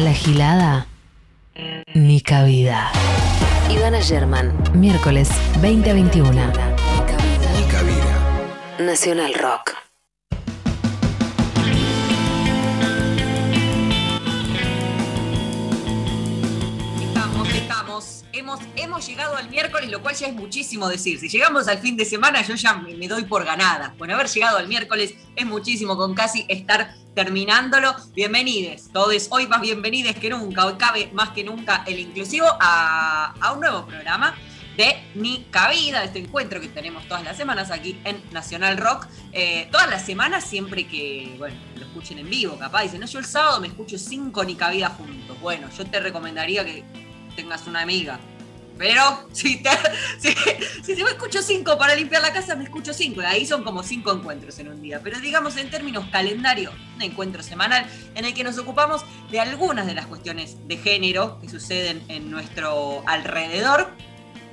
A la gilada, ni cabida. Ivana German, miércoles 20 a 21. Ni cabida. Nacional Rock. Hemos, llegado al miércoles, lo cual ya es muchísimo decir. Si llegamos al fin de semana, yo ya me, doy por ganada. Bueno, haber llegado al miércoles es muchísimo, con casi estar terminándolo. Bienvenides, todos. Hoy más bienvenides que nunca. Hoy cabe más que nunca el inclusivo a, a un nuevo programa de Ni Cabida, este encuentro que tenemos todas las semanas aquí en Nacional Rock. Eh, todas las semanas, siempre que, bueno, lo escuchen en vivo, capaz. Dicen, no, yo el sábado me escucho cinco Ni Cabida juntos. Bueno, yo te recomendaría que tengas una amiga. Pero si, te, si, si, me escucho cinco para limpiar la casa, me escucho cinco. Y ahí son como cinco encuentros en un día. Pero digamos en términos calendario, un encuentro semanal en el que nos ocupamos de algunas de las cuestiones de género que suceden en nuestro alrededor.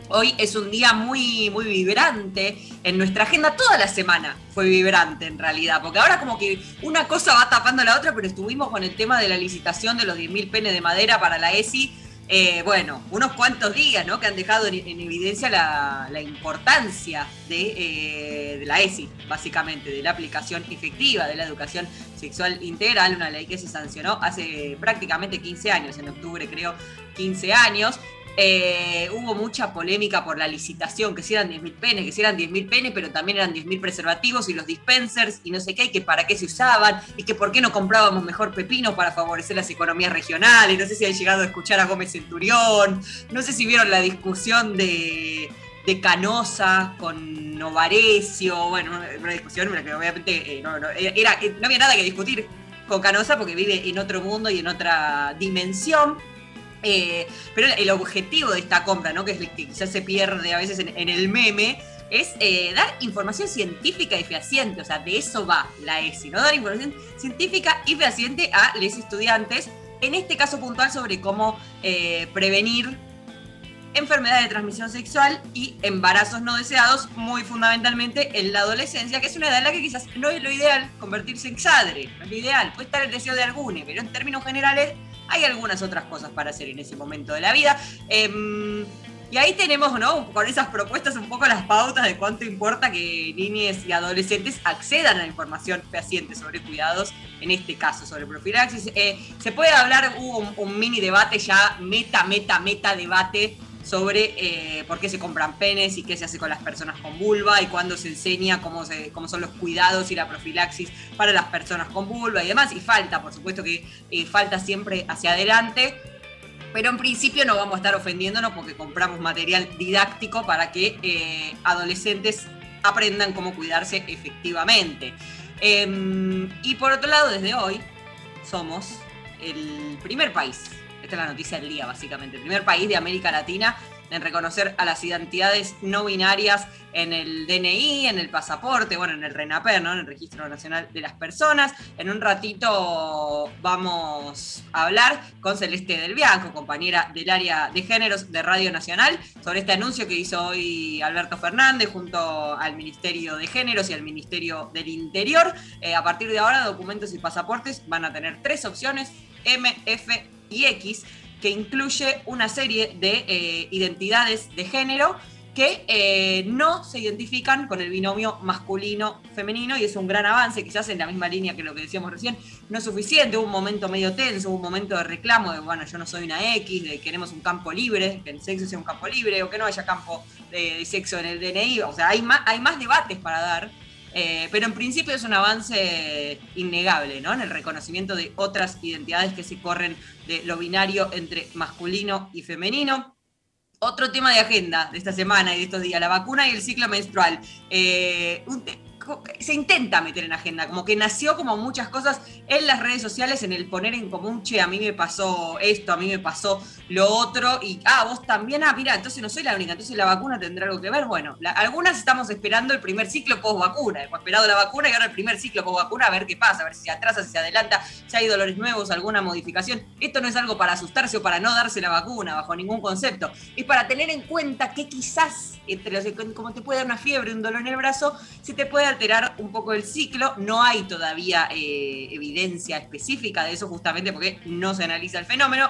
Hoy es un día muy, muy vibrante en nuestra agenda. Toda la semana fue vibrante en realidad, porque ahora como que una cosa va tapando la otra, pero estuvimos con el tema de la licitación de los 10.000 penes de madera para la ESI. Eh, bueno, unos cuantos días, ¿no? Que han dejado en, en evidencia la, la importancia de, eh, de, la ESI, básicamente, de la aplicación efectiva de la educación sexual integral, una ley que se sancionó hace prácticamente 15 años, en octubre creo, 15 años. Eh, hubo mucha polémica por la licitación, que si eran 10.000 penes, que si eran 10.000 penes, pero también eran 10.000 preservativos y los dispensers y no sé qué, y que para qué se usaban, y que por qué no comprábamos mejor pepino para favorecer las economías regionales. No sé si han llegado a escuchar a Gómez Centurión, no sé si vieron la discusión de, de Canosa con Novarecio, bueno, una discusión en la que obviamente eh, no, no, era, no había nada que discutir con Canosa porque vive en otro mundo y en otra dimensión. Eh, pero el objetivo de esta compra, que es que quizás se pierde a veces en, el meme, es eh, dar información científica y fehaciente, o sea, de eso va la ESI, ¿no? Dar información científica y fehaciente a los estudiantes, en este caso puntual sobre cómo eh, prevenir enfermedades de transmisión sexual y embarazos no deseados, muy fundamentalmente en la adolescencia, que es una edad en la que quizás no es lo ideal convertirse en exadre, no es lo ideal, puede estar el deseo de alguno, pero en términos generales hay algunas otras cosas para hacer en ese momento de la vida. Eh, y ahí tenemos, ¿no? Con esas propuestas un poco las pautas de cuánto importa que niñas y adolescentes accedan a la información fehaciente sobre cuidados, en este caso sobre profilaxis. Eh, se puede hablar, hubo un, mini debate ya, meta, meta, meta debate sobre eh, por qué se compran penes y qué se hace con las personas con vulva y cuándo se enseña cómo, cómo son los cuidados y la profilaxis para las personas con vulva y demás. Y falta, por supuesto que eh, falta siempre hacia adelante. Pero en principio no vamos a estar ofendiéndonos porque compramos material didáctico para que eh, adolescentes aprendan cómo cuidarse efectivamente. Eh, y por otro lado, desde hoy somos el primer país esta es la noticia del día, básicamente. El primer país de América Latina en reconocer a las identidades no binarias en el DNI, en el pasaporte, bueno, en el RENAPER, ¿no? en el Registro Nacional de las Personas. En un ratito vamos a hablar con Celeste del Bianco, compañera del área de géneros de Radio Nacional, sobre este anuncio que hizo hoy Alberto Fernández junto al Ministerio de Géneros y al Ministerio del Interior. Eh, a partir de ahora, documentos y pasaportes van a tener tres opciones, M, F y X, que incluye una serie de eh, identidades de género que eh, no se identifican con el binomio masculino-femenino y es un gran avance, quizás en la misma línea que lo que decíamos recién, no es suficiente, hubo un momento medio tenso, hubo un momento de reclamo de, bueno, yo no soy una X, de queremos un campo libre, que el sexo sea un campo libre o que no haya campo de, de sexo en el DNI, o sea, hay más, hay más debates para dar. Eh, pero en principio es un avance innegable, ¿no? En el reconocimiento de otras identidades que se corren de lo binario entre masculino y femenino. Otro tema de agenda de esta semana y de estos días, la vacuna y el ciclo menstrual. Eh, se intenta meter en agenda, como que nació como muchas cosas en las redes sociales en el poner en común, che, a mí me pasó esto, a mí me pasó lo otro, y ah, vos también, ah, mira, entonces no soy la única, entonces la vacuna tendrá algo que ver. Bueno, algunas estamos esperando el primer ciclo post vacuna, hemos esperado la vacuna y ahora el primer ciclo post vacuna a ver qué pasa, a ver si se atrasa, si se adelanta, si hay dolores nuevos, alguna modificación. Esto no es algo para asustarse o para no darse la vacuna, bajo ningún concepto. Es para tener en cuenta que quizás, entre los, como te puede dar una fiebre, un dolor en el brazo, se te puede alterar un poco el ciclo. No hay todavía eh, evidencia específica de eso, justamente porque no se analiza el fenómeno,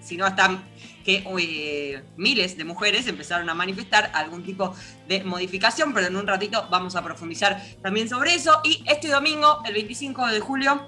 sino hasta que eh, miles de mujeres empezaron a manifestar algún tipo de modificación, pero en un ratito vamos a profundizar también sobre eso. Y este domingo, el 25 de julio,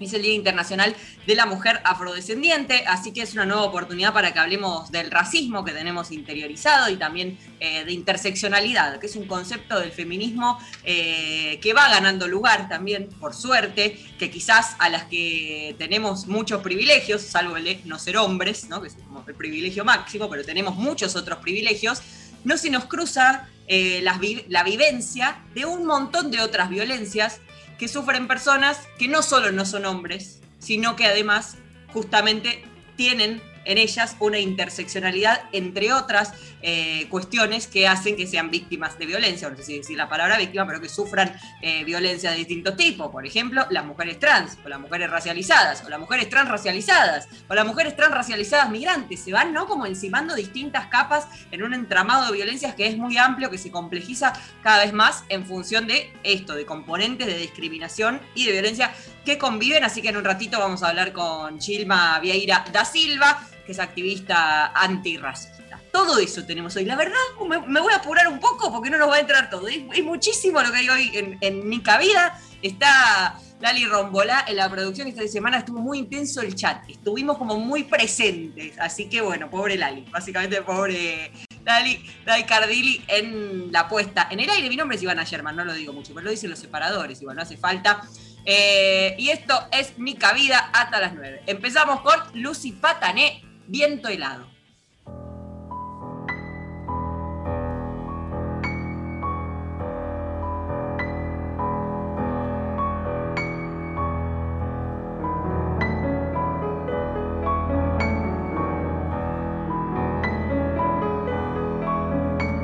es el Día Internacional de la Mujer Afrodescendiente, así que es una nueva oportunidad para que hablemos del racismo que tenemos interiorizado y también eh, de interseccionalidad, que es un concepto del feminismo eh, que va ganando lugar también, por suerte, que quizás a las que tenemos muchos privilegios, salvo el no ser hombres, que es como el privilegio máximo, pero tenemos muchos otros privilegios, no se nos cruza eh, la vivencia de un montón de otras violencias que sufren personas que no solo no son hombres, sino que además justamente tienen en ellas una interseccionalidad, entre otras eh, cuestiones que hacen que sean víctimas de violencia, no sé si decir la palabra víctima, pero que sufran eh, violencia de distintos tipos. Por ejemplo, las mujeres trans, o las mujeres racializadas, o las mujeres transracializadas, o las mujeres transracializadas migrantes. Se van, ¿no? Como encimando distintas capas en un entramado de violencias que es muy amplio, que se complejiza cada vez más en función de esto, de componentes de discriminación y de violencia que conviven. Así que en un ratito vamos a hablar con Chilma Vieira da Silva, que es activista antirracista. Todo eso tenemos hoy. La verdad, me, voy a apurar un poco porque no nos va a entrar todo. Es, muchísimo lo que hay hoy en, en Nica Vida. Está Lali Rombolá en la producción esta semana estuvo muy intenso el chat, estuvimos como muy presentes, así que bueno, pobre Lali, básicamente pobre Lali, Lali Cardili en la puesta en el aire. Mi nombre es Ivana Sherman, no lo digo mucho, pero lo dicen los separadores, igual no hace falta. Eh, y esto es Mi Cabida hasta las 9. Empezamos con Lucy Patané, Viento helado.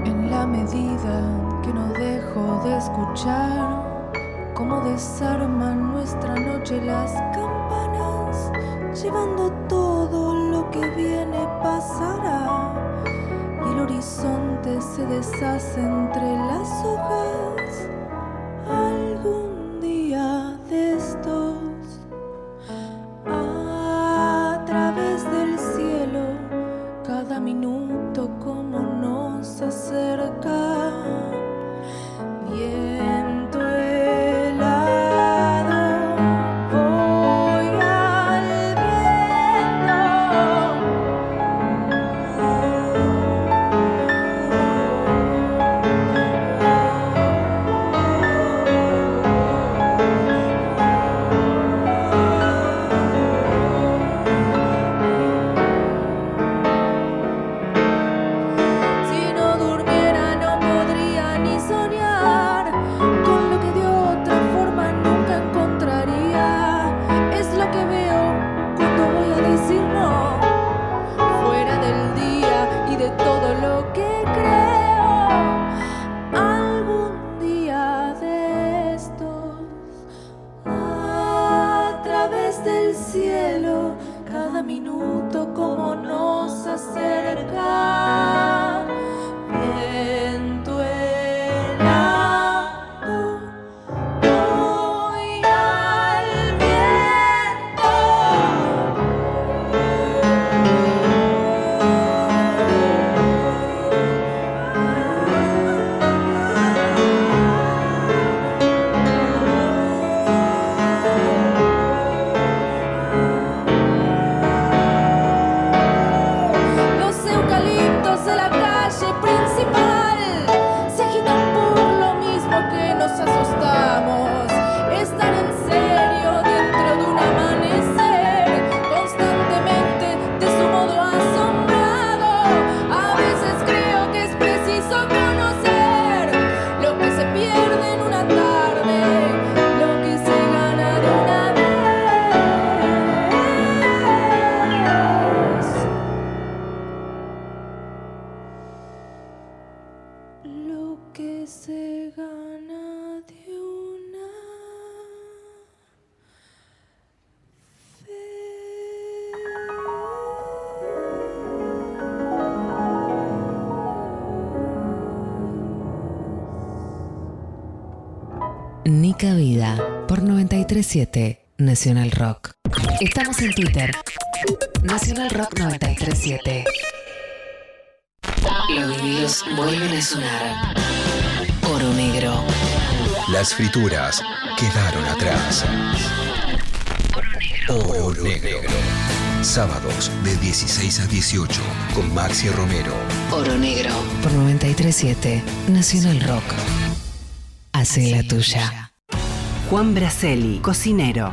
En la medida que no dejo de escuchar cómo desarman nuestra noche las campanas, llevando todo que viene pasará. Y el horizonte se deshace entre las hojas. Nacional Rock. Estamos en Twitter. Nacional Rock 937. Los vinilos vuelven a sonar. Oro negro. Las frituras quedaron atrás. Oro negro. Sábados de 16 a 18 con Maxi Romero. Oro negro por 937 Nacional Rock. Hace la tuya. Juan Braceli, cocinero.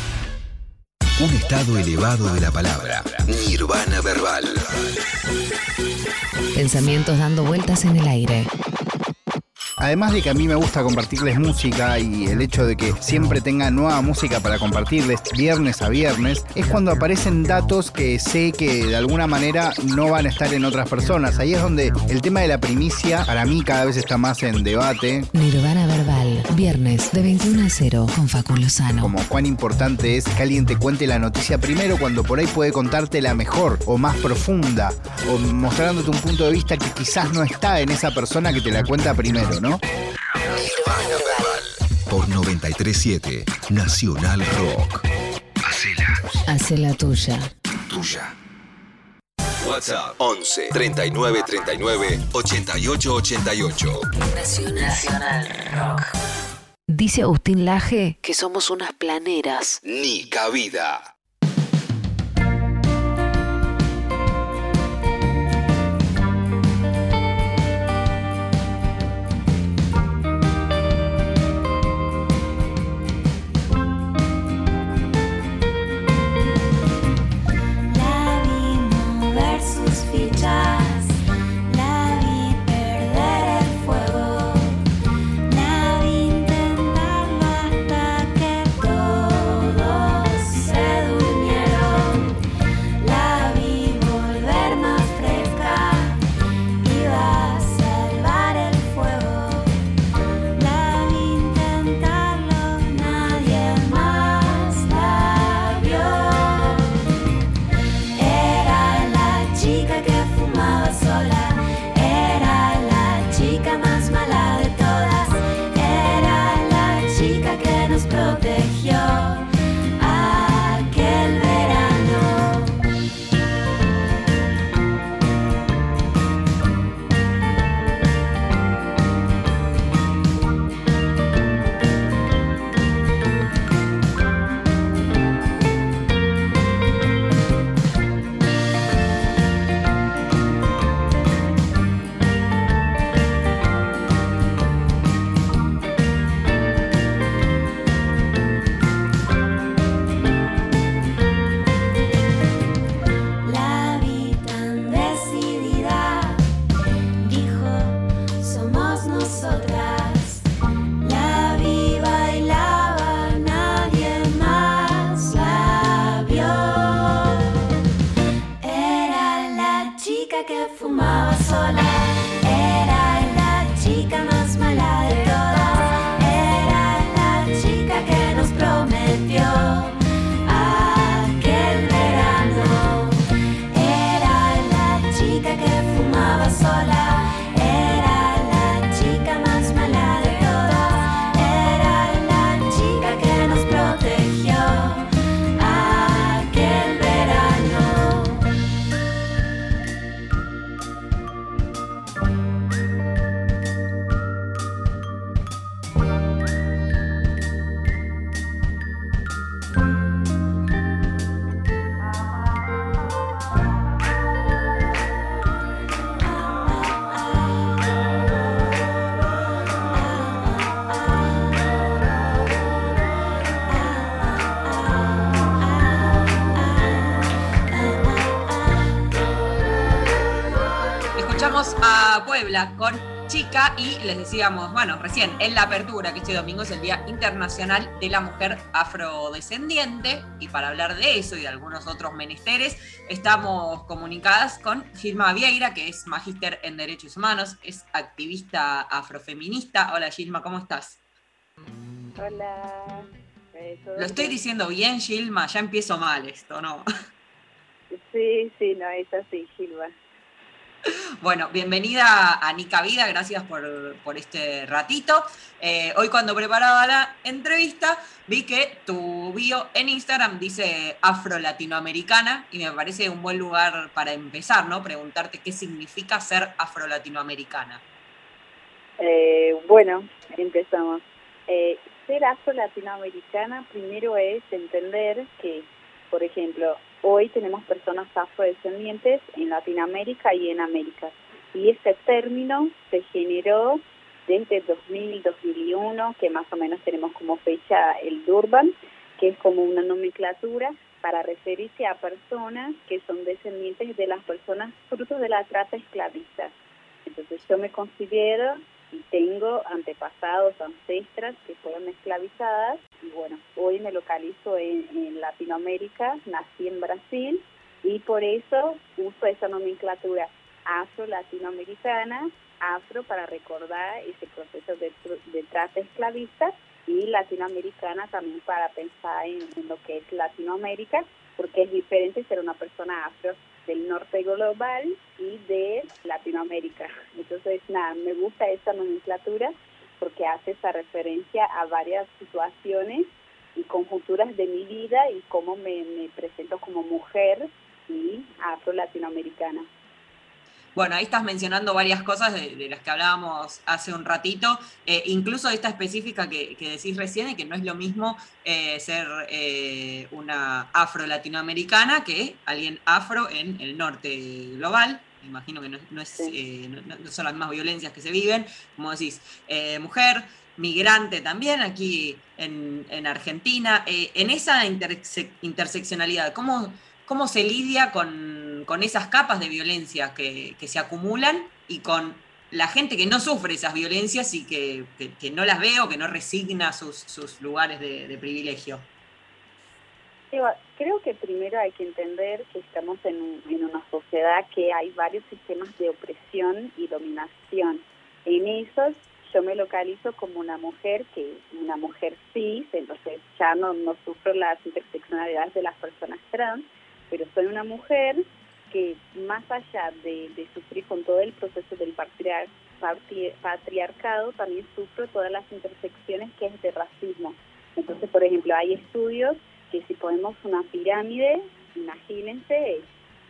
Un estado elevado de la palabra. Nirvana verbal. Pensamientos dando vueltas en el aire. Además de que a mí me gusta compartirles música y el hecho de que siempre tenga nueva música para compartirles viernes a viernes, es cuando aparecen datos que sé que de alguna manera no van a estar en otras personas. Ahí es donde el tema de la primicia para mí cada vez está más en debate. Nirvana Verbal. Viernes de 21 a 0 con Facu Lozano. Como cuán importante es que alguien te cuente la noticia primero cuando por ahí puede contarte la mejor o más profunda o mostrándote un punto de vista que quizás no está en esa persona que te la cuenta primero, ¿no? Por 937 Nacional Rock. Hacela Hace la tuya. tuya. WhatsApp 11 39 39 88 88. Nacional Rock. Dice Agustín Laje que somos unas planeras. Ni cabida. Con Chica y les decíamos, bueno, recién en la apertura que este domingo es el Día Internacional de la Mujer Afrodescendiente y para hablar de eso y de algunos otros menesteres estamos comunicadas con Gilma Vieira, que es magíster en Derechos Humanos, es activista afrofeminista. Hola Gilma, ¿cómo estás? Hola. eh, ¿todo Lo estoy diciendo bien, Gilma, ya empiezo mal esto, ¿no? Sí, sí, no, es así, Gilba. Bueno, bienvenida a Nica Vida, gracias por, por este ratito. Eh, hoy cuando preparaba la entrevista vi que tu bio en Instagram dice afro-latinoamericana y me parece un buen lugar para empezar, ¿no? Preguntarte qué significa ser afro-latinoamericana. Eh, bueno, empezamos. Eh, ser afro-latinoamericana primero es entender que, por ejemplo, hoy tenemos personas afrodescendientes en Latinoamérica y en América. Y este término se generó desde 2000-2001, que más o menos tenemos como fecha el Durban, que es como una nomenclatura para referirse a personas que son descendientes de las personas frutos de la trata esclavista. Entonces yo me considero y tengo antepasados, ancestras que fueron esclavizadas y bueno, hoy me localizo en, Latinoamérica, nací en Brasil y por eso uso esa nomenclatura afro-latinoamericana, afro para recordar ese proceso de, de trata esclavista y latinoamericana también para pensar en, en lo que es Latinoamérica, porque es diferente ser una persona afro del norte global y de Latinoamérica. Entonces, nada, me gusta esta nomenclatura porque hace esa referencia a varias situaciones y conjunturas de mi vida y cómo me, me presento como mujer y afro-latinoamericana. Bueno, ahí estás mencionando varias cosas de, de las que hablábamos hace un ratito, eh, incluso esta específica que, que decís recién, de que no es lo mismo eh, ser eh, una afro-latinoamericana que alguien afro en el norte global. Me imagino que no, no es, Sí. no, no son las mismas violencias que se viven, como decís, mujer, migrante también aquí en, en Argentina. En esa interse- interseccionalidad, ¿cómo, cómo se lidia con, con esas capas de violencia que, que se acumulan y con la gente que no sufre esas violencias y que, que- que no las ve o que no resigna sus, sus lugares de, de privilegio. Eva, Creo que primero hay que entender que estamos en, un- en una sociedad que hay varios sistemas de opresión y dominación. En esos yo me localizo como una mujer que una mujer cis, entonces ya no, no sufro las interseccionalidades de las personas trans, pero soy una mujer que más allá de, de sufrir con todo el proceso del patriar- patri- patriarcado, también sufro todas las intersecciones que es de racismo. Entonces, por ejemplo, hay estudios que si ponemos una pirámide, imagínense,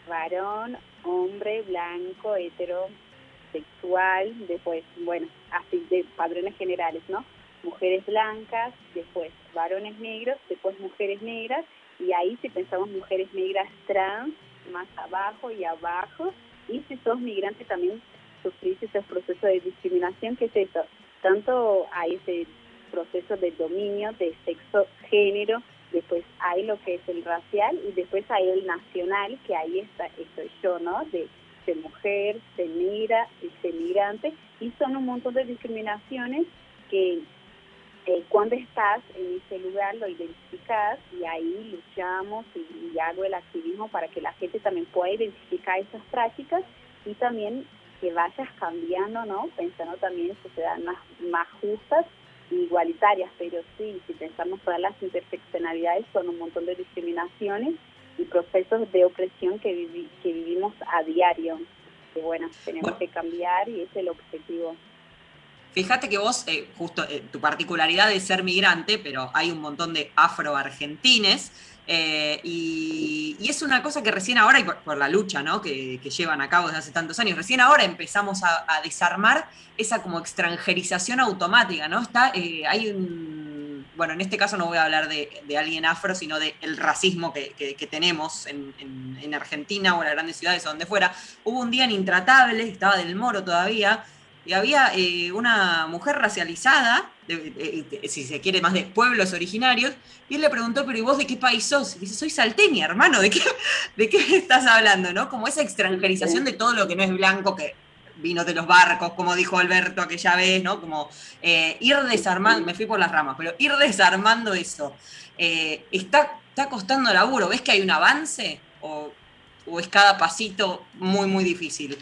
varón, hombre, blanco, heterosexual, después, bueno, así de padrones generales, ¿no? Mujeres blancas, después varones negros, después mujeres negras, y ahí si pensamos mujeres negras trans, más abajo y abajo, y si sos migrante también sufrís ese proceso de discriminación, que es eso, tanto hay ese proceso de dominio de sexo, género, después hay lo que es el racial y después hay el nacional, que ahí está, estoy yo, ¿no? De ser mujer, ser migra, ser migrante, y son un montón de discriminaciones que eh, cuando estás en ese lugar lo identificas y ahí luchamos y, y hago el activismo para que la gente también pueda identificar esas prácticas y también que vayas cambiando, ¿no? Pensando también en sociedades más, más justas e igualitarias, pero sí, si pensamos todas las interseccionalidades son un montón de discriminaciones y procesos de opresión que, vivi- que vivimos a diario. Que bueno, tenemos que cambiar y ese es el objetivo. Fíjate que vos, eh, justo eh, tu particularidad es ser migrante, pero hay un montón de afro-argentines, eh, y, es una cosa que recién ahora, por, la lucha ¿no? que, llevan a cabo desde hace tantos años, recién ahora empezamos a, desarmar esa como extranjerización automática, ¿no? Está, eh, hay un, bueno, en este caso no voy a hablar de, de alguien afro, sino del racismo que, tenemos en, en- en Argentina o en las grandes ciudades o donde fuera. Hubo un día en Intratable, estaba del Moro todavía, y había eh, una mujer racializada, si se quiere más de pueblos originarios, y él le preguntó, pero ¿y vos de qué país sos? Y dice, soy salteña, hermano, ¿de qué, ¿de qué estás hablando? ¿no? Como esa extranjerización de todo lo que no es blanco, que vinos de los barcos, como dijo Alberto aquella vez, ¿no? Como eh, ir desarmando, me fui por las ramas, pero ir desarmando eso. Eh, está, está costando laburo, ¿ves que hay un avance? ¿O, o es cada pasito muy, muy difícil?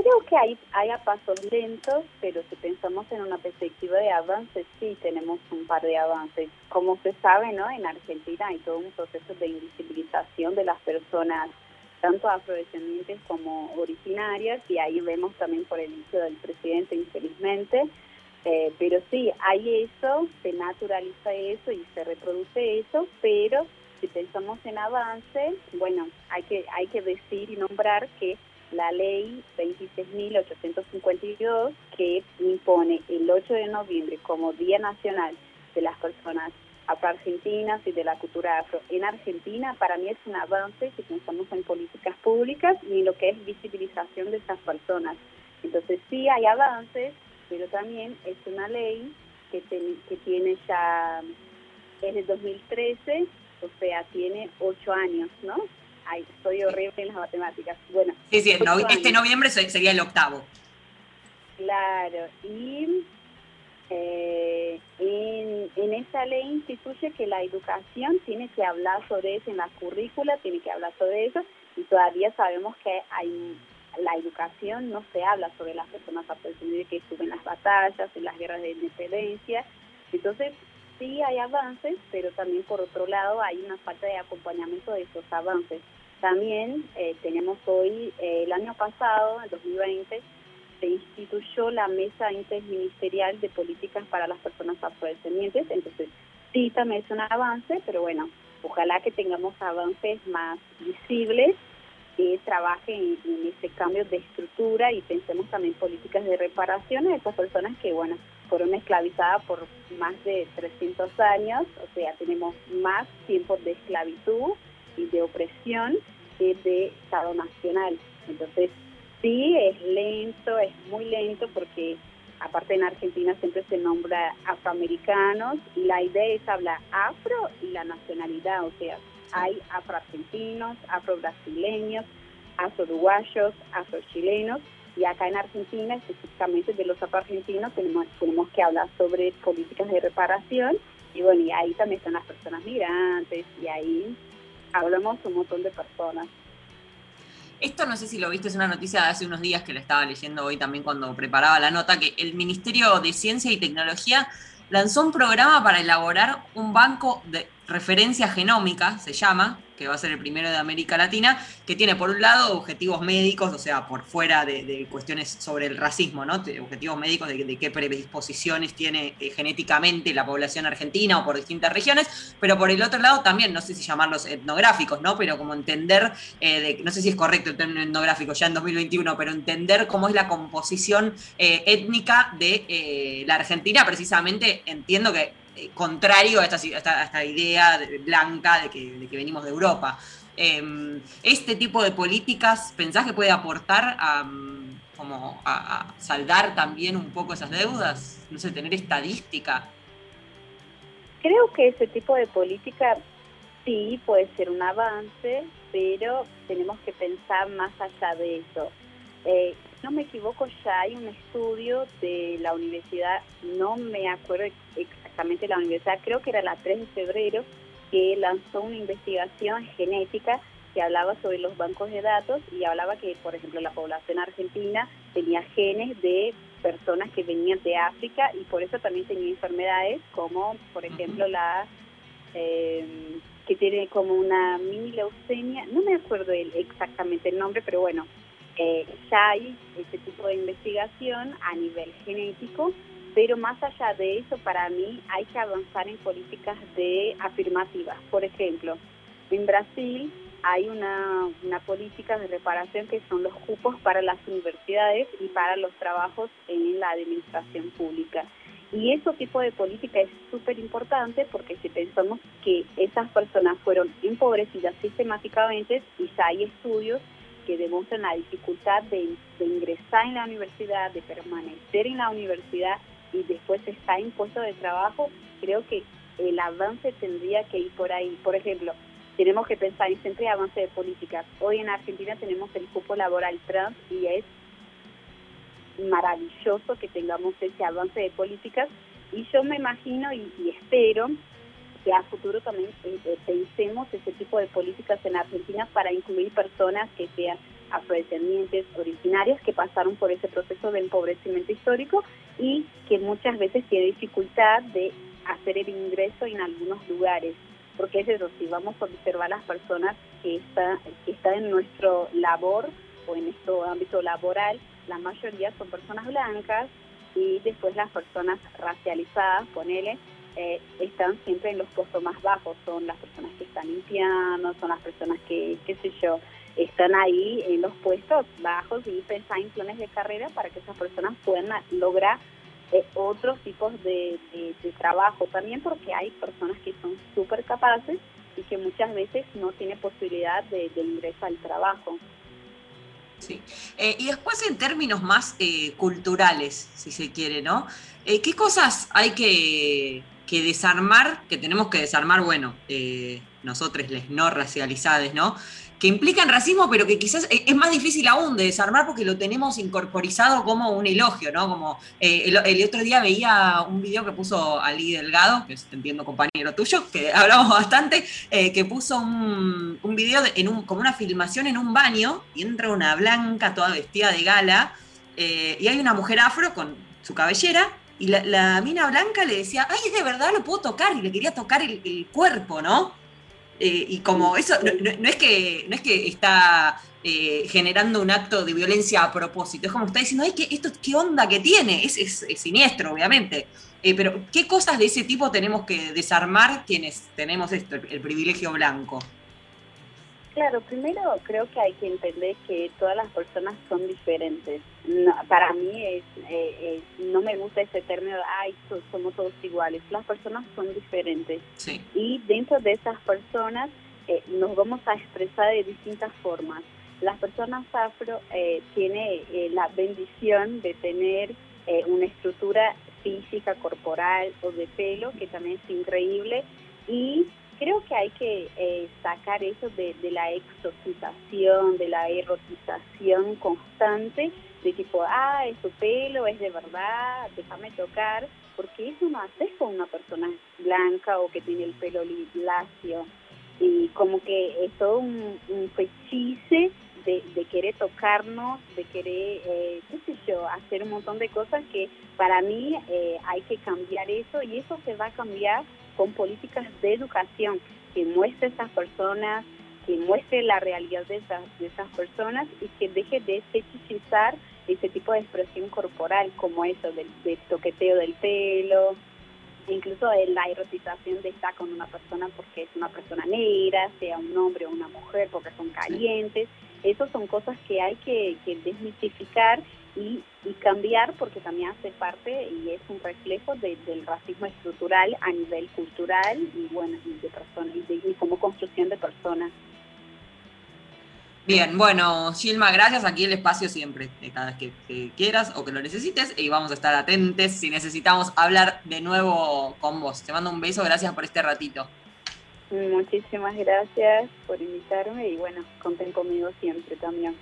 Creo que hay, hay a pasos lentos, pero si pensamos en una perspectiva de avance, sí tenemos un par de avances. Como se sabe, ¿no? En Argentina hay todo un proceso de invisibilización de las personas, tanto afrodescendientes como originarias, y ahí vemos también por el inicio del presidente, infelizmente. Eh, pero sí, hay eso, se naturaliza eso y se reproduce eso, pero si pensamos en avance, bueno, hay que, hay que decir y nombrar que la ley 26.852 que impone el 8 de noviembre como Día Nacional de las Personas Afroargentinas y de la Cultura Afro en Argentina, para mí es un avance si pensamos en políticas públicas y lo que es visibilización de esas personas. Entonces sí hay avances, pero también es una ley que, que tiene ya, es de 2013, o sea, tiene ocho años, ¿no? Ay, soy horrible en las matemáticas. Bueno. Sí, sí, este noviembre sería el octavo. Claro, y eh, en, en esa ley instituye que la educación tiene que hablar sobre eso, en la currícula tiene que hablar sobre eso, y todavía sabemos que hay la educación no se habla sobre las personas afrodescendientes que suben las batallas, en las guerras de independencia. Entonces, sí hay avances, pero también por otro lado hay una falta de acompañamiento de esos avances. También eh, tenemos hoy, eh, el año pasado, en 2020, se instituyó la Mesa Interministerial de Políticas para las Personas Afrodescendientes, entonces sí también es un avance, pero bueno, ojalá que tengamos avances más visibles que trabajen en, ese cambio de estructura y pensemos también políticas de reparación a esas personas que, bueno, fueron esclavizadas por más de 300 años, o sea, tenemos más tiempo de esclavitud y de opresión que de Estado Nacional. Entonces, sí, es lento, es muy lento porque aparte en Argentina siempre se nombra afroamericanos y la idea es hablar afro y la nacionalidad, o sea, hay afroargentinos, afrobrasileños, afro-uruguayos, afrochilenos y acá en Argentina, específicamente de los afroargentinos, tenemos, tenemos que hablar sobre políticas de reparación y bueno, y ahí también están las personas migrantes y ahí hablamos un montón de personas. Esto no sé si lo viste, es una noticia de hace unos días que la estaba leyendo hoy también cuando preparaba la nota, que el Ministerio de Ciencia y Tecnología lanzó un programa para elaborar un banco de referencia genómica, se llama, que va a ser el primero de América Latina, que tiene por un lado objetivos médicos, o sea, por fuera de, cuestiones sobre el racismo, ¿no? objetivos médicos de, qué predisposiciones tiene eh, genéticamente la población argentina o por distintas regiones, pero por el otro lado también, no sé si llamarlos etnográficos, ¿no? Pero como entender, eh, no sé si es correcto el término etnográfico ya en 2021, pero entender cómo es la composición eh, étnica de la Argentina, precisamente entiendo que contrario a esta, idea blanca de que, venimos de Europa. Em, este tipo de políticas, ¿pensás que puede aportar a, mm, como a, saldar también un poco esas deudas? No sé, tener estadística. Creo que ese tipo de política sí puede ser un avance, pero tenemos que pensar más allá de eso. Eh, no me equivoco, ya hay un estudio de la universidad, no me acuerdo la universidad, creo que era la 3 de febrero, que lanzó una investigación genética que hablaba sobre los bancos de datos y hablaba que, por ejemplo, la población argentina tenía genes de personas que venían de África y por eso también tenía enfermedades como, por ejemplo, la eh, que tiene como una mini leucemia, no me acuerdo exactamente el nombre, pero bueno, eh, ya hay este tipo de investigación a nivel genético pero más allá de eso, para mí hay que avanzar en políticas de afirmativas. Por ejemplo, en Brasil hay una, una política de reparación que son los cupos para las universidades y para los trabajos en la administración pública. Y ese tipo de política es súper importante porque si pensamos que esas personas fueron empobrecidas sistemáticamente ya hay estudios que demuestran la dificultad de ingresar en la universidad, de permanecer en la universidad y después está en puesto de trabajo, creo que el avance tendría que ir por ahí. Por ejemplo, tenemos que pensar en siempre avance de políticas. Hoy en Argentina tenemos el cupo laboral trans y es maravilloso que tengamos ese avance de políticas y yo me imagino y, espero que a futuro también eh, eh, pensemos ese tipo de políticas en Argentina para incluir personas que sean afrodescendientes originarios que pasaron por ese proceso de empobrecimiento histórico y que muchas veces tiene dificultad de hacer el ingreso en algunos lugares. Porque es eso, si vamos a observar las personas que, está, que están en nuestro labor o en nuestro ámbito laboral, la mayoría son personas blancas y después las personas racializadas, ponele, eh, están siempre en los puestos más bajos, son las personas que están limpiando, son las personas que, qué sé yo, están ahí en los puestos bajos y pensar en planes de carrera para que esas personas puedan lograr eh, otros tipos de, trabajo. También porque hay personas que son súper capaces y que muchas veces no tienen posibilidad de, ingreso al trabajo. Sí. Eh, y después en términos más eh, culturales, si se quiere, ¿no? ¿Qué cosas hay que, que, desarmar, que tenemos que desarmar, bueno, nosotros, les no racializados, ¿no? Que implican racismo, pero que quizás es más difícil aún de desarmar porque lo tenemos incorporizado como un elogio, ¿no? Como eh, el, otro día veía un video que puso Ali Delgado, que es, entiendo compañero tuyo, que hablamos bastante, eh, que puso un, un video en un, como una filmación en un baño y entra una blanca toda vestida de gala eh, y hay una mujer afro con su cabellera y la, mina blanca le decía, ay, de verdad, lo puedo tocar y le quería tocar el cuerpo, ¿no? Eh, y como eso, no, es que, no es que está eh, generando un acto de violencia a propósito, es como está diciendo, ay, ¿qué, esto, ¿qué onda que tiene? Es, es, siniestro, obviamente. Eh, pero, ¿qué cosas de ese tipo tenemos que desarmar quienes tenemos esto, el privilegio blanco? Claro, primero creo que hay que entender que todas las personas son diferentes. para mí es, no me gusta ese término ay, somos todos iguales. Las personas son diferentes. Y dentro de esas personas eh, nos vamos a expresar de distintas formas. Las personas afro eh, tienen eh, la bendición de tener eh, una estructura física, corporal o de pelo que también es increíble y creo que hay que eh, sacar eso de, la exotización, de la erotización constante, de tipo, ah, es tu pelo, es de verdad, déjame tocar, porque eso no haces con una persona blanca o que tiene el pelo lacio. Y como que es todo un, un fechice de, querer tocarnos, de querer, eh, qué sé yo, hacer un montón de cosas que para mí eh, hay que cambiar eso y eso se va a cambiar con políticas de educación que muestre a esas personas, que muestre la realidad de esas, de esas personas y que deje de fetichizar ese tipo de expresión corporal como eso del, toqueteo del pelo, incluso de la erotización de estar con una persona porque es una persona negra, sea un hombre o una mujer porque son calientes. Esas son cosas que hay que, que desmitificar y, cambiar porque también hace parte y es un reflejo del racismo estructural a nivel cultural y bueno y de personas y, como construcción de personas. Bien, bueno, Gilma, gracias. Aquí el espacio siempre, cada vez que, quieras o que lo necesites, y vamos a estar atentos si necesitamos hablar de nuevo con vos. Te mando un beso, gracias por este ratito. Muchísimas gracias por invitarme y bueno, conten conmigo siempre también.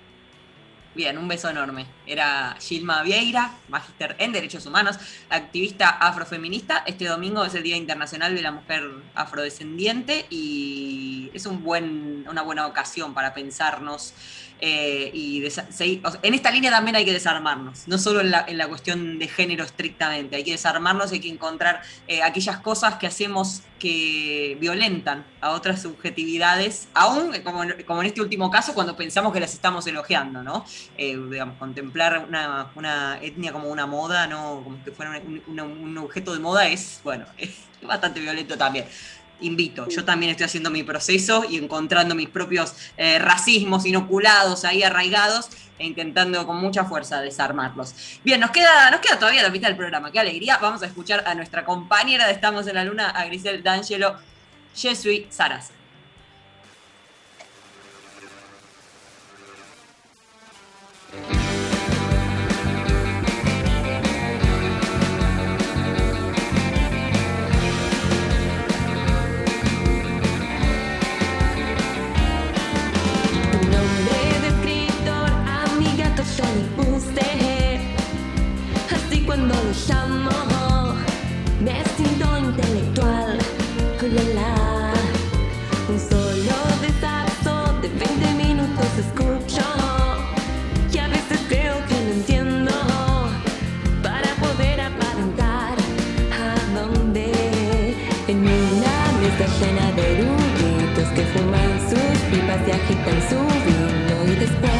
Bien, un beso enorme. Era Gilma Vieira, magíster en Derechos Humanos, activista afrofeminista. Este domingo es el Día Internacional de la Mujer Afrodescendiente y es un buen, una buena ocasión para pensarnos eh, y en esta línea también hay que desarmarnos, no solo en la, cuestión de género estrictamente, hay que desarmarnos, hay que encontrar eh, aquellas cosas que hacemos que violentan a otras subjetividades, aún como, en este último caso cuando pensamos que las estamos elogiando, ¿no? Eh, digamos, contemplar una, etnia como una moda, no como que fuera un, un objeto de moda es, bueno, es bastante violento también invito. Yo también estoy haciendo mi proceso y encontrando mis propios eh, racismos inoculados ahí arraigados e intentando con mucha fuerza desarmarlos. Bien, nos queda, nos queda todavía la mitad del programa. Qué alegría. Vamos a escuchar a nuestra compañera de Estamos en la Luna, a Grisel D'Angelo, Jesui Saras. sus pipas y agitan su vino y después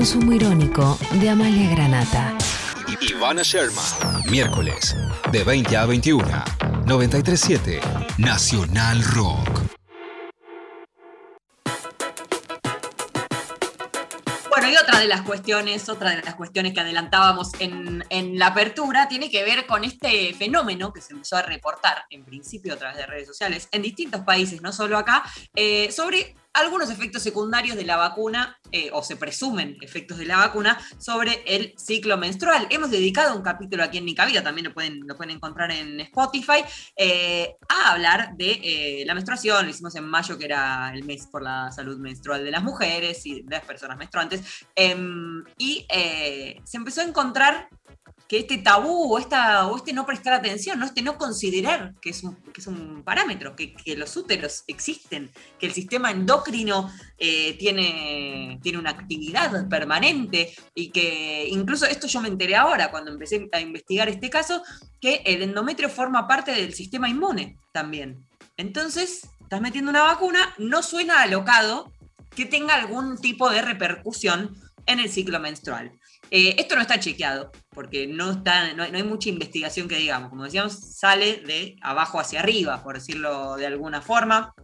consumo irónico de Amalia Granata. Ivana Sherman. Miércoles, de 20 a 21. 937 Nacional Rock. Bueno, y otra de las cuestiones, otra de las cuestiones que adelantábamos en, en la apertura, tiene que ver con este fenómeno que se empezó a reportar, en principio a través de redes sociales, en distintos países, no solo acá, eh, sobre algunos efectos secundarios de la vacuna, eh, o se presumen efectos de la vacuna, sobre el ciclo menstrual. Hemos dedicado un capítulo aquí en Mi Cabida, también lo pueden, lo pueden encontrar en Spotify, eh, a hablar de eh, la menstruación. Lo hicimos en mayo, que era el mes por la salud menstrual de las mujeres y de las personas menstruantes. Em, y se empezó a encontrar que este tabú o, esta, o este no prestar atención, ¿no? este no considerar que es un, que es un parámetro, que, que los úteros existen, que el sistema endocrino eh, tiene, tiene una actividad permanente y que incluso esto yo me enteré ahora cuando empecé a investigar este caso, que el endometrio forma parte del sistema inmune también. Entonces, estás metiendo una vacuna, no suena alocado que tenga algún tipo de repercusión en el ciclo menstrual. Eh, esto no está chequeado, porque no, está, no, hay, no hay mucha investigación que digamos. Como decíamos, sale de abajo hacia arriba, por decirlo de alguna forma.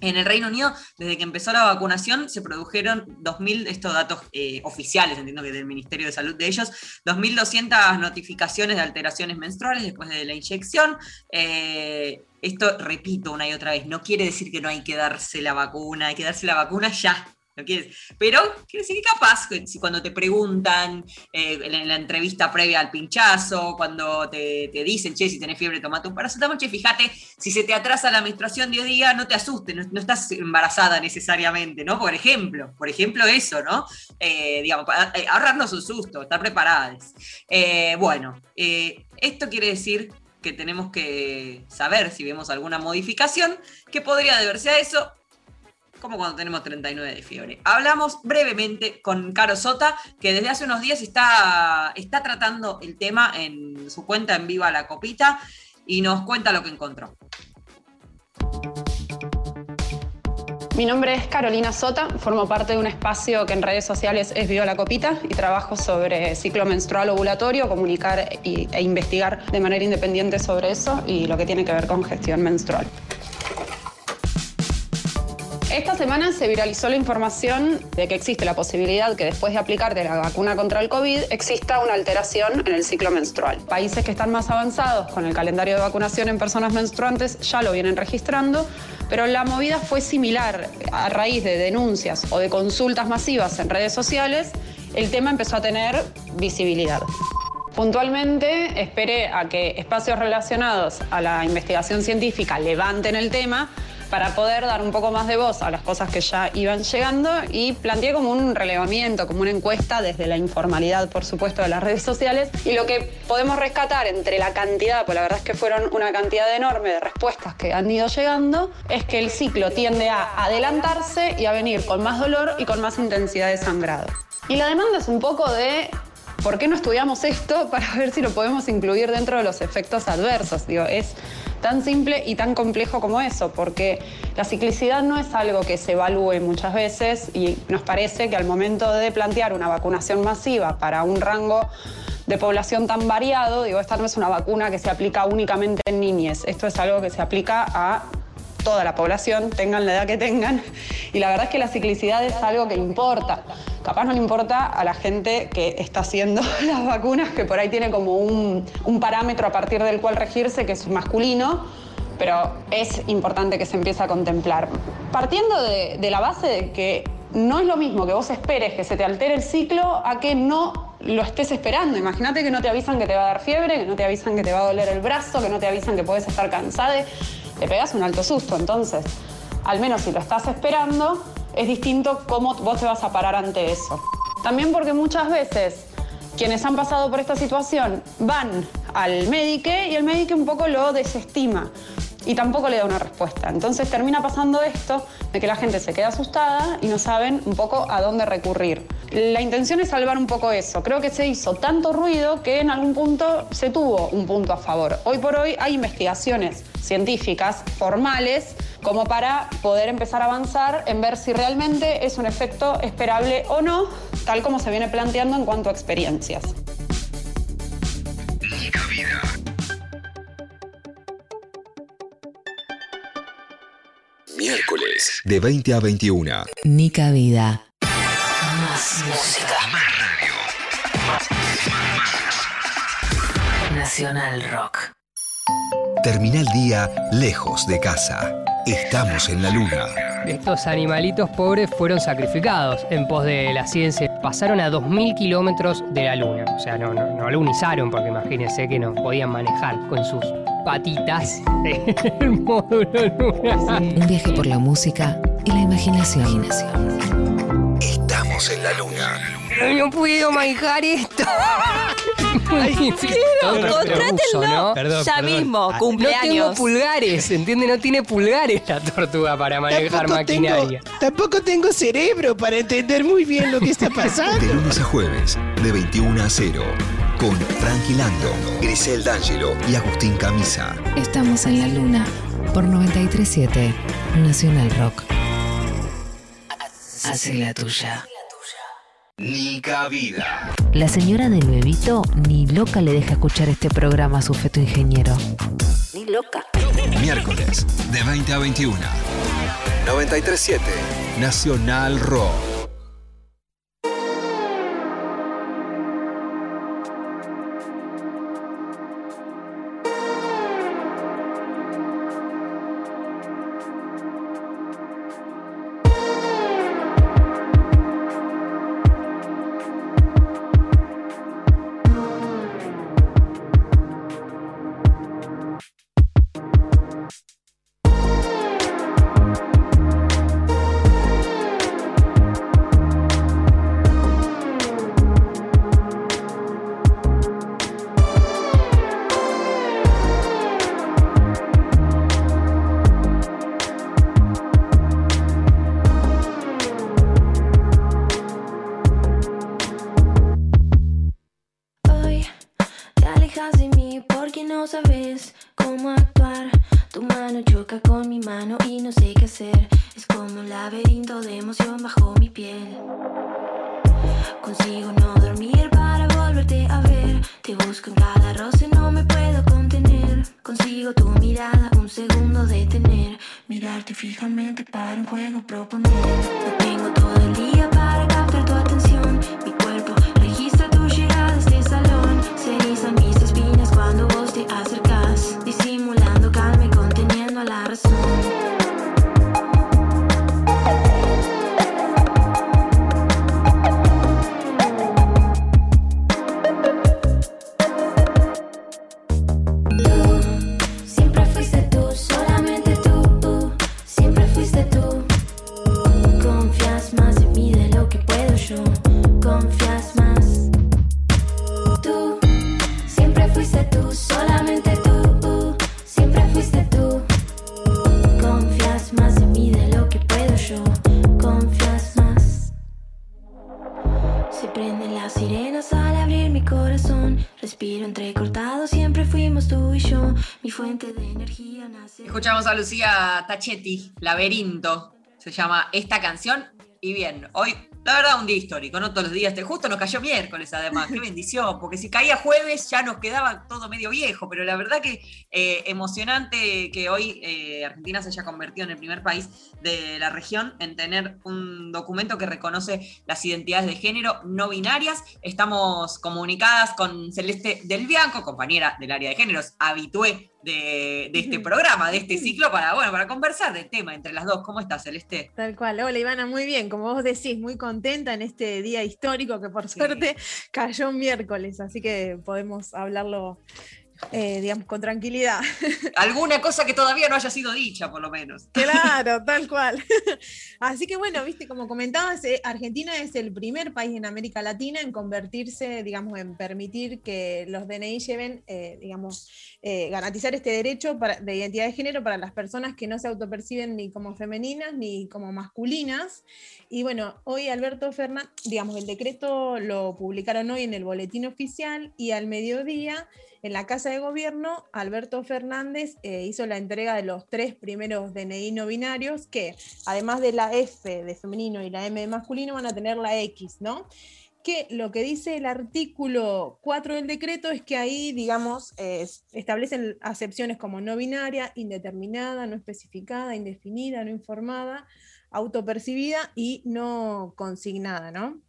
En el Reino Unido, desde que empezó la vacunación, se produjeron 2.000, estos datos eh, oficiales, entiendo que del Ministerio de Salud de ellos, 2.200 notificaciones de alteraciones menstruales después de la inyección. Eh, esto, repito una y otra vez, no quiere decir que no hay que darse la vacuna, hay que darse la vacuna ya. No quiere- pero quiere decir que capaz, si cuando te preguntan eh, en, la entrevista previa al pinchazo, cuando te, te dicen, che, si tenés fiebre, tomate un paracetamol, che, fíjate, si se te atrasa la menstruación 10 días, no te asustes, no, estás embarazada necesariamente, ¿no? Por ejemplo, por ejemplo eso, ¿no? Eh, digamos, eh, ahorrarnos un susto, estar preparadas. Eh, bueno, esto quiere decir que tenemos que saber si vemos alguna modificación que podría deberse a eso, como cuando tenemos 39 de fiebre. Hablamos brevemente con Caro Sota, que desde hace unos días está, está tratando el tema en su cuenta en Viva la Copita y nos cuenta lo que encontró. Mi nombre es Carolina Sota, formo parte de un espacio que en redes sociales es Viva la Copita y trabajo sobre ciclo menstrual ovulatorio, comunicar e investigar de manera independiente sobre eso y lo que tiene que ver con gestión menstrual. Esta semana se viralizó la información de que existe la posibilidad que después de aplicarte la vacuna contra el COVID exista una alteración en el ciclo menstrual. Países que están más avanzados con el calendario de vacunación en personas menstruantes ya lo vienen registrando, pero la movida fue similar a raíz de denuncias o de consultas masivas en redes sociales, el tema empezó a tener visibilidad. Puntualmente esperé a que espacios relacionados a la investigación científica levanten el tema para poder dar un poco más de voz a las cosas que ya iban llegando y planteé como un relevamiento, como una encuesta desde la informalidad, por supuesto, de las redes sociales. Y lo que podemos rescatar entre la cantidad, pues la verdad es que fueron una cantidad enorme de respuestas que han ido llegando, es que el ciclo tiende a adelantarse y a venir con más dolor y con más intensidad de sangrado. Y la demanda es un poco de ¿por qué no estudiamos esto para ver si lo podemos incluir dentro de los efectos adversos? Digo, es tan simple y tan complejo como eso, porque la ciclicidad no es algo que se evalúe muchas veces y nos parece que al momento de plantear una vacunación masiva para un rango de población tan variado, digo, esta no es una vacuna que se aplica únicamente en niñez, esto es algo que se aplica a toda la población, tengan la edad que tengan. Y la verdad es que la ciclicidad es algo que importa. Capaz no le importa a la gente que está haciendo las vacunas, que por ahí tiene como un, un parámetro a partir del cual regirse, que es masculino. pero es importante que se empiece a contemplar. Partiendo de, la base de que no es lo mismo que vos esperes que se te altere el ciclo a que no lo estés esperando. Imagínate que no te avisan que te va a dar fiebre, que no te avisan que te va a doler el brazo, que no te avisan que puedes estar cansada. Te pegas un alto susto. Entonces, al menos si lo estás esperando, es distinto cómo vos te vas a parar ante eso. También porque muchas veces quienes han pasado por esta situación van al médico y el médico un poco lo desestima y tampoco le da una respuesta. Entonces termina pasando esto de que la gente se queda asustada y no saben un poco a dónde recurrir. La intención es salvar un poco eso. Creo que se hizo tanto ruido que en algún punto se tuvo un punto a favor. Hoy por hoy hay investigaciones científicas formales como para poder empezar a avanzar en ver si realmente es un efecto esperable o no, tal como se viene planteando en cuanto a experiencias. Miércoles, de 20 a 21. Nica Vida. Más música. Más radio. Nacional Rock. Termina el día lejos de casa. Estamos en la luna. Estos animalitos pobres fueron sacrificados en pos de la ciencia. Pasaron a 2.000 kilómetros de la luna. O sea, no, no, no alunizaron porque imagínense que no podían manejar con sus patitas el módulo lunar. Un viaje por la música y la imaginación. Estamos en la luna. No puedo manejar esto. Quiero, contrátenlo ¿no? ya mismo, No cumpleaños. tengo pulgares, ¿entiende? No tiene pulgares la tortuga para manejar maquinaria. tampoco tengo cerebro para entender muy bien lo que está De pasando. lunes a jueves, de 21 a 0. Con Frankie Lando, Grisel D'Angelo y Agustín Camisa. Estamos en la luna por 937 Nacional Rock. Hace la tuya. Nica Vida. La señora del bebito ni loca le deja escuchar este programa a su feto ingeniero. Ni loca. Miércoles, de 20 a 21. 937 Nacional Rock. No sabes cómo actuar. Tu mano choca con mi mano y no sé qué hacer. Es como un laberinto de emoción bajo mi piel. Consigo no dormir para volverte a ver. Te busco en cada roce, no me puedo contener. Consigo tu mirada, un segundo de tener. Mirarte fijamente para un juego proponer. No tengo todo el día cuando vos te Tachetti, Laberinto, se llama esta canción. Y bien, hoy, la verdad, un día histórico, no todos los días. Justo nos cayó miércoles, además, qué bendición, porque si caía jueves ya nos quedaba todo medio viejo, pero la verdad que eh, emocionante que hoy eh, Argentina se haya convertido en el primer país de la región en tener un documento que reconoce las identidades de género no binarias. Estamos comunicadas con Celeste Del Bianco, compañera del área de géneros, habitué de, de este programa, de este ciclo, para, bueno, para conversar del tema entre las dos. ¿Cómo estás, Celeste? Tal cual. Hola, Ivana, muy bien. Como vos decís, muy contenta en este día histórico que por suerte cayó miércoles, así que podemos hablarlo eh, digamos, con tranquilidad. Alguna cosa que todavía no haya sido dicha, por lo menos. Claro, tal cual. Así que bueno, viste, como comentabas, eh, Argentina es el primer país en América Latina en convertirse, digamos, en permitir que los DNI lleven, eh, digamos, garantizar este derecho de identidad de género para las personas que no se autoperciben ni como femeninas ni como masculinas. Y bueno, hoy Alberto Fernández, digamos, el decreto lo publicaron hoy en el boletín oficial y al mediodía en la Casa de Gobierno, Alberto Fernández eh, hizo la entrega de los tres primeros DNI no binarios que, además de la F de femenino y la M de masculino, van a tener la X, ¿no? que lo que dice el artículo 4 del decreto es que ahí, digamos, establecen acepciones como no binaria, indeterminada, no especificada, indefinida, no informada, autopercibida y no consignada, ¿no?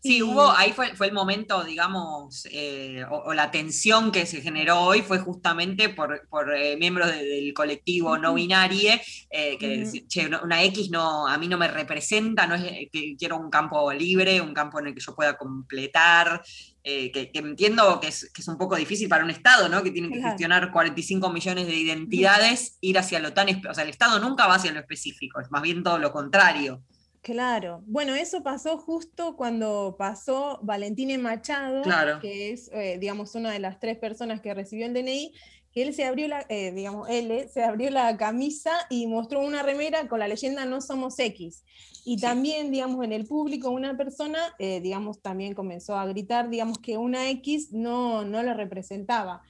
Sí, hubo, ahí fue, fue el momento, digamos, eh, o, la tensión que se generó hoy fue justamente por, eh, miembros del colectivo no binario, eh, que che, una X no, a mí no me representa, no es que quiero un campo libre, un campo en el que yo pueda completar, que, entiendo que es, que es, un poco difícil para un Estado, ¿no? Que tiene que gestionar 45 millones de identidades, ir hacia lo tan, o sea, el Estado nunca va hacia lo específico, es más bien todo lo contrario. Claro, bueno, eso pasó justo cuando pasó Valentín Machado, que es, eh, digamos, una de las tres personas que recibió el DNI, que él se abrió la, eh, digamos, él eh, se abrió la camisa y mostró una remera con la leyenda No somos X. Y también, digamos, en el público una persona, digamos, también comenzó a gritar, digamos, que una X no, no la representaba.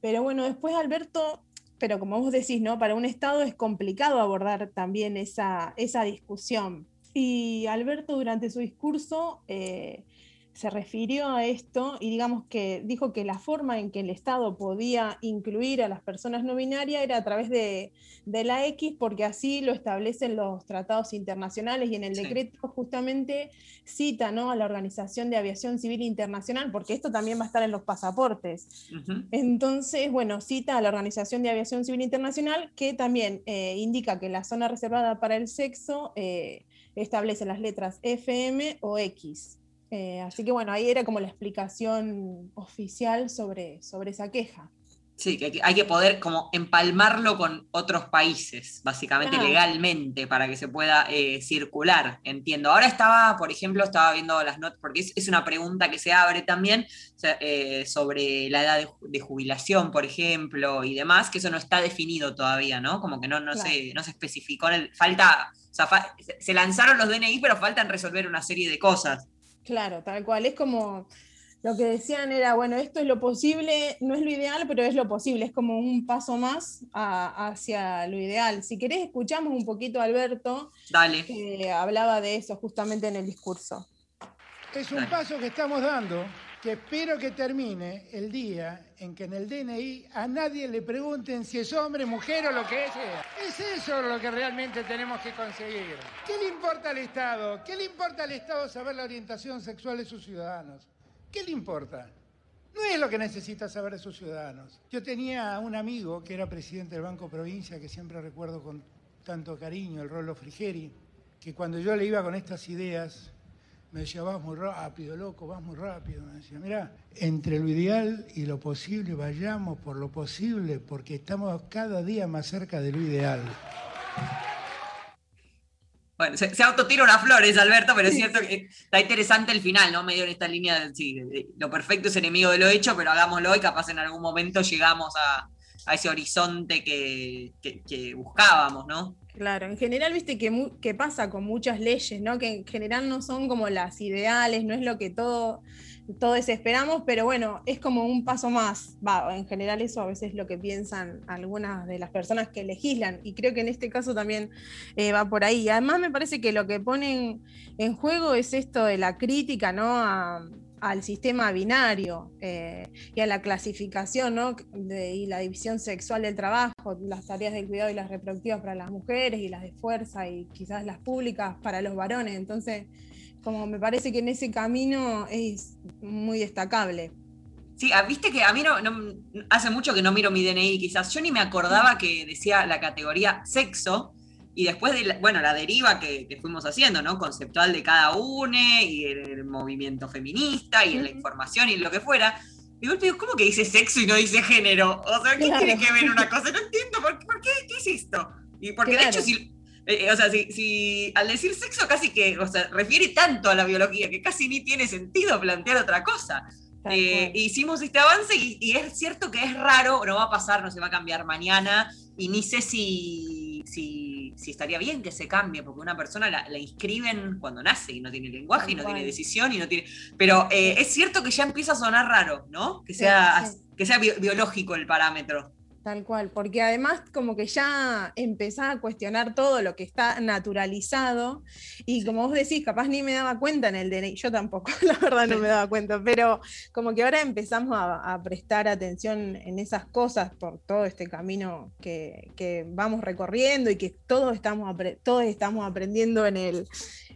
Pero bueno, después Alberto pero como vos decís, ¿no? Para un Estado es complicado abordar también esa, esa discusión. Y Alberto durante su discurso eh, se refirió a esto y digamos que dijo que la forma en que el Estado podía incluir a las personas no binarias era a través de, la X, porque así lo establecen los tratados internacionales y en el decreto justamente cita ¿no? a la Organización de Aviación Civil Internacional, porque esto también va a estar en los pasaportes. Entonces, bueno, cita a la Organización de Aviación Civil Internacional que también eh, indica que la zona reservada para el sexo... Eh, establece las letras FM o X. Eh, así que bueno, ahí era como la explicación oficial sobre, sobre esa queja. Sí, que hay que poder como empalmarlo con otros países, básicamente legalmente, para que se pueda eh, circular, entiendo. Ahora estaba, por ejemplo, estaba viendo las notas, porque es, una pregunta que se abre también eh, sobre la edad de, jubilación, por ejemplo, y demás, que eso no está definido todavía, ¿no? Como que no, no, se, no se especificó, en el, falta, o sea, se lanzaron los DNI, pero faltan resolver una serie de cosas. Claro, tal cual, es como lo que decían era, bueno, esto es lo posible, no es lo ideal, pero es lo posible, es como un paso más hacia lo ideal. Si querés, escuchamos un poquito a Alberto, Dale. que hablaba de eso justamente en el discurso. Es un paso que estamos dando que espero que termine el día en que en el DNI a nadie le pregunten si es hombre, mujer o lo que sea. Es eso lo que realmente tenemos que conseguir. ¿Qué le importa al Estado? ¿Qué le importa al Estado saber la orientación sexual de sus ciudadanos? ¿Qué le importa? No es lo que necesita saber de sus ciudadanos. Yo tenía un amigo que era presidente del Banco Provincia, que siempre recuerdo con tanto cariño, el Rolo Frigeri, que cuando yo le iba con estas ideas, me decía, vas muy rápido, loco, vas muy rápido. Me decía, mira, entre lo ideal y lo posible, vayamos por lo posible, porque estamos cada día más cerca de lo ideal. Bueno, se, autotira unas flores, Alberto, pero es cierto que está interesante el final, ¿no? Medio en esta línea de, sí, lo perfecto es enemigo de lo hecho, pero hagámoslo y capaz en algún momento llegamos a, ese horizonte que, buscábamos, ¿no? Claro, en general, viste que, pasa con muchas leyes, ¿no? Que en general no son como las ideales, no es lo que todo todos esperamos, pero bueno, es como un paso más. En general eso a veces es lo que piensan algunas de las personas que legislan y creo que en este caso también eh, va por ahí. Además me parece que lo que ponen en juego es esto de la crítica ¿no? Al sistema binario eh, y a la clasificación ¿no? y la división sexual del trabajo, las tareas de cuidado y las reproductivas para las mujeres y las de fuerza y quizás las públicas para los varones. Entonces, como me parece que en ese camino es muy destacable. Sí, ah, viste que a mí no, hace mucho que no miro mi DNI, quizás yo ni me acordaba que decía la categoría sexo, y después de, la, bueno, la deriva que, fuimos haciendo, ¿no? Conceptual de cada une, y el, movimiento feminista, y en la información, y lo que fuera. Y digo, ¿cómo que dice sexo y no dice género? O sea, ¿qué tiene que ver una cosa? No entiendo, ¿por, por qué? ¿Qué es esto? Y porque de hecho, si, eh, o sea, si, al decir sexo casi que, o sea, refiere tanto a la biología que casi ni tiene sentido plantear otra cosa. Eh, hicimos este avance y, es cierto que es raro, no va a pasar, no se va a cambiar mañana y ni sé si, si, estaría bien que se cambie, porque una persona la, inscriben cuando nace y no tiene lenguaje y no tiene decisión y no tiene... Pero eh, es cierto que ya empieza a sonar raro, ¿no? Que sea, Que sea biológico el parámetro. Tal cual, porque además como que ya empezaba a cuestionar todo lo que está naturalizado y como vos decís, capaz ni me daba cuenta en el DNI, yo tampoco, la verdad no me daba cuenta, pero como que ahora empezamos a, prestar atención en esas cosas por todo este camino que, vamos recorriendo y que todos estamos, todos estamos aprendiendo en el,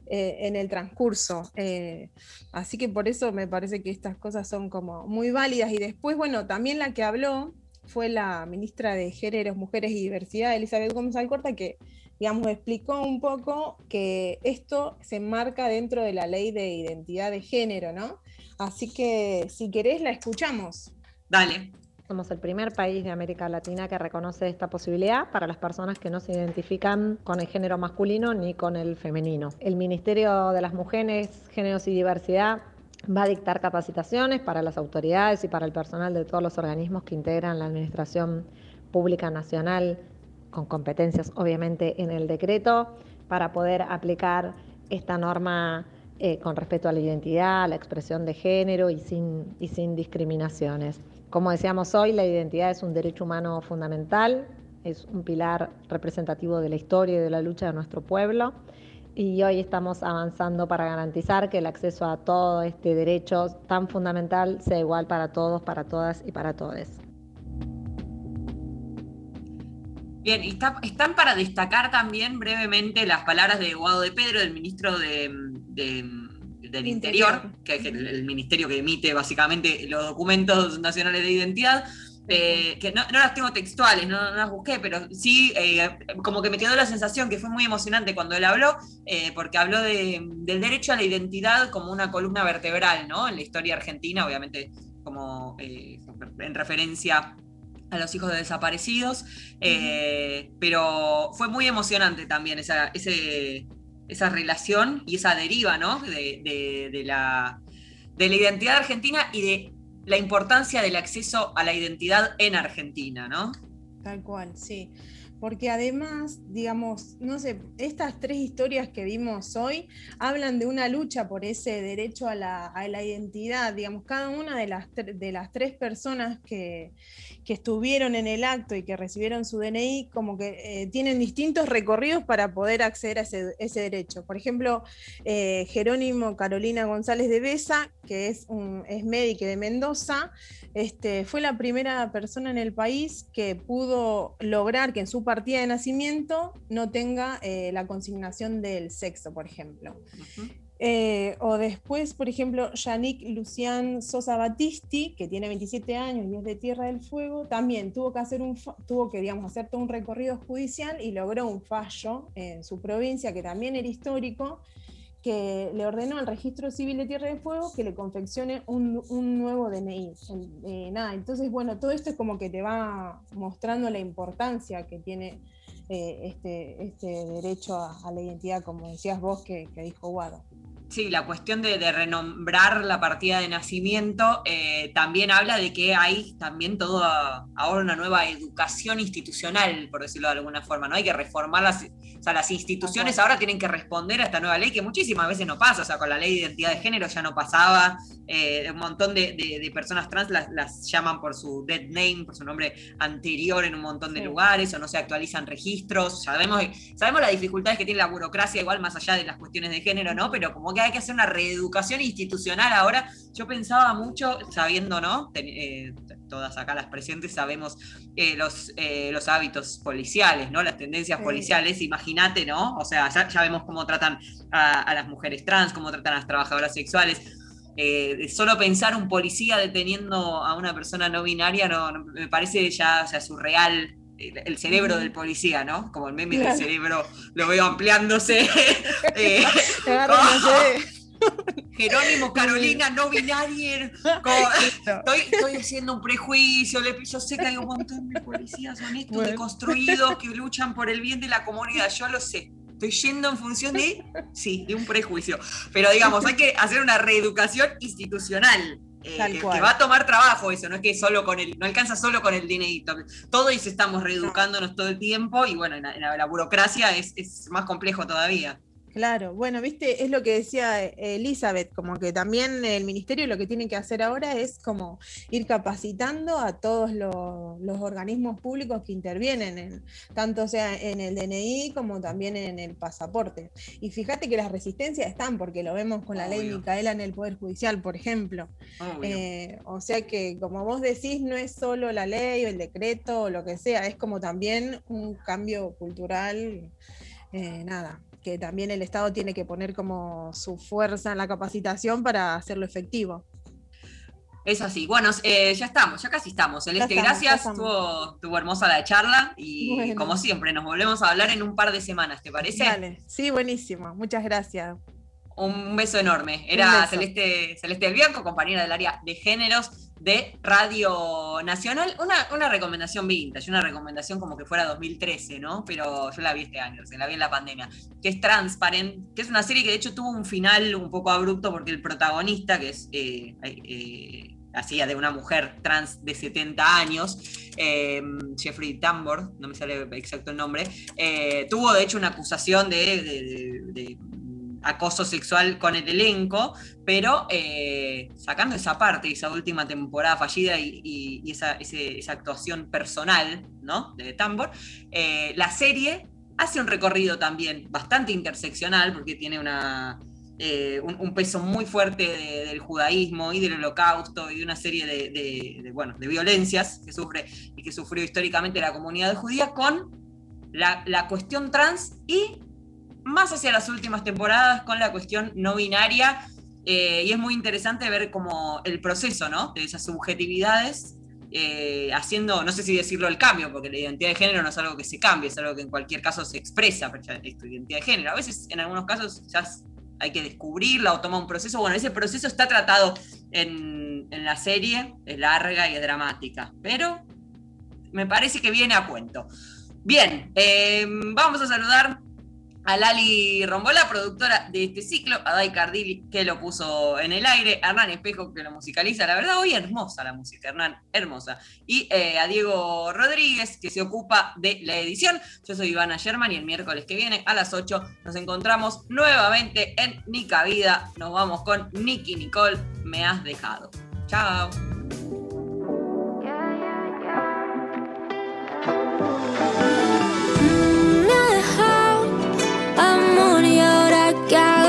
eh, en el transcurso. Eh, así que por eso me parece que estas cosas son como muy válidas y después, bueno, también la que habló fue la ministra de Géneros, Mujeres y Diversidad, Elizabeth Gómez Alcorta, que digamos, explicó un poco que esto se enmarca dentro de la ley de identidad de género, ¿no? Así que si querés la escuchamos. Dale. Somos el primer país de América Latina que reconoce esta posibilidad para las personas que no se identifican con el género masculino ni con el femenino. El Ministerio de las Mujeres, Géneros y Diversidad va a dictar capacitaciones para las autoridades y para el personal de todos los organismos que integran la Administración Pública Nacional, con competencias obviamente en el decreto, para poder aplicar esta norma eh, con respecto a la identidad, la expresión de género y sin, y sin discriminaciones. Como decíamos hoy, la identidad es un derecho humano fundamental, es un pilar representativo de la historia y de la lucha de nuestro pueblo y hoy estamos avanzando para garantizar que el acceso a todo este derecho tan fundamental sea igual para todos, para todas y para todos. Bien, y están para destacar también brevemente las palabras de Guado de Pedro, del ministro del Interior, que es el ministerio que emite básicamente los documentos nacionales de identidad, eh, que no, las tengo textuales, no, las busqué, pero sí, eh, como que me quedó la sensación que fue muy emocionante cuando él habló, eh, porque habló del derecho a la identidad como una columna vertebral, ¿no? En la historia argentina, obviamente como en referencia a los hijos de desaparecidos, pero fue muy emocionante también esa, esa relación y esa deriva, ¿no? De, de, la, de la identidad argentina y de la importancia del acceso a la identidad en Argentina, ¿no? Tal cual, sí porque además, digamos, no sé, estas tres historias que vimos hoy hablan de una lucha por ese derecho a la, identidad, digamos, cada una de las, de las tres personas que, estuvieron en el acto y que recibieron su DNI, como que eh, tienen distintos recorridos para poder acceder a ese, derecho. Por ejemplo, eh, Jerónimo Carolina González de Besa, que es, un, es médico de Mendoza, este, fue la primera persona en el país que pudo lograr que en su partida de nacimiento no tenga eh, la consignación del sexo, por ejemplo. Eh, o después, por ejemplo, Yannick Lucián Sosa Batisti, que tiene 27 años y es de Tierra del Fuego, también tuvo que hacer un tuvo que digamos hacer todo un recorrido judicial y logró un fallo en su provincia que también era histórico que le ordenó al registro civil de Tierra de Fuego que le confeccione un, nuevo DNI. Eh, nada, entonces, bueno, todo esto es como que te va mostrando la importancia que tiene eh, este, este derecho a, la identidad, como decías vos que, que dijo Guado. Sí, la cuestión de, renombrar la partida de nacimiento eh, también habla de que hay también toda ahora una nueva educación institucional, por decirlo de alguna forma, ¿no? Hay que reformar las, o sea, las instituciones ahora tienen que responder a esta nueva ley que muchísimas veces no pasa, o sea, con la ley de identidad de género ya no pasaba, eh, un montón de, personas trans las, llaman por su dead name, por su nombre anterior en un montón de lugares, o no se actualizan registros, sabemos, sabemos las dificultades que tiene la burocracia, igual más allá de las cuestiones de género, ¿no? Pero como que hay que hacer una reeducación institucional ahora. Yo pensaba mucho, sabiendo, ¿no? Eh, todas acá las presentes sabemos eh, los, eh, los hábitos policiales, ¿no? Las tendencias policiales, imagínate, ¿no? O sea, ya, vemos cómo tratan a, las mujeres trans, cómo tratan a las trabajadoras sexuales. solo pensar un policía deteniendo a una persona no binaria no, me parece ya sea, surreal el, cerebro del policía, ¿no? Como el meme del cerebro, lo veo ampliándose. eh, Jerónimo, Carolina, no binaria. Estoy, estoy, haciendo un prejuicio. Yo sé que hay un montón de policías honestos, bueno. deconstruidos, que luchan por el bien de la comunidad. Yo lo sé. Estoy yendo en función de, sí, de un prejuicio. Pero digamos, hay que hacer una reeducación institucional. Eh, que, va a tomar trabajo eso, no es que solo con el, no alcanza solo con el DNI. Todos estamos reeducándonos todo el tiempo y bueno, en la, en la burocracia es, es más complejo todavía. Claro, bueno, viste, es lo que decía eh, Elizabeth, como que también el ministerio lo que tiene que hacer ahora es como ir capacitando a todos los, los organismos públicos que intervienen, en, tanto sea en el DNI como también en el pasaporte. Y fíjate que las resistencias están, porque lo vemos con la ley Micaela en el Poder Judicial, por ejemplo. Eh, o sea que, como vos decís, no es solo la ley o el decreto o lo que sea, es como también un cambio cultural. Eh, nada, que también el Estado tiene que poner como su fuerza en la capacitación para hacerlo efectivo. Es así. Bueno, eh, ya estamos, ya casi estamos. Celeste, gracias. Estuvo, hermosa la charla y como siempre, nos volvemos a hablar en un par de semanas, ¿te parece? Dale. Sí, buenísimo. Muchas gracias. Un beso enorme. Era Celeste, Celeste del Bianco, compañera del área de géneros de Radio Nacional. Una, una recomendación vintage, una recomendación como que fuera 2013, ¿no? Pero yo la vi este año, se la vi en la pandemia. Que es Transparent, que es una serie que de hecho tuvo un final un poco abrupto porque el protagonista, que es. Eh, eh, hacía de una mujer trans de 70 años, em, Jeffrey Tambor, no me sale exacto el nombre, eh, tuvo de hecho una acusación de acoso sexual con el elenco, pero eh, sacando esa parte, esa última temporada fallida y, esa, actuación personal ¿no? de Tambor, eh, la serie hace un recorrido también bastante interseccional porque tiene una, eh, un, peso muy fuerte del judaísmo y del holocausto y de una serie de, bueno, de violencias que sufre y que sufrió históricamente la comunidad judía con la, la cuestión trans y más hacia las últimas temporadas con la cuestión no binaria. Eh, y es muy interesante ver como el proceso, ¿no? De esas subjetividades, eh, haciendo, no sé si decirlo el cambio, porque la identidad de género no es algo que se cambie, es algo que en cualquier caso se expresa, esta identidad de género. A veces, en algunos casos, ya hay que descubrirla o toma un proceso. Bueno, ese proceso está tratado en, en la serie, es larga y es dramática, pero me parece que viene a cuento. Bien, eh, vamos a saludar a Lali Rombola, productora de este ciclo, a Dai Cardilli, que lo puso en el aire, a Hernán Espejo, que lo musicaliza. La verdad, hoy hermosa la música, Hernán, hermosa. Y eh, a Diego Rodríguez, que se ocupa de la edición. Yo soy Ivana Sherman y el miércoles que viene a las 8 nos encontramos nuevamente en Nica Vida. Nos vamos con Nicky Nicole, me has dejado. Chao. gal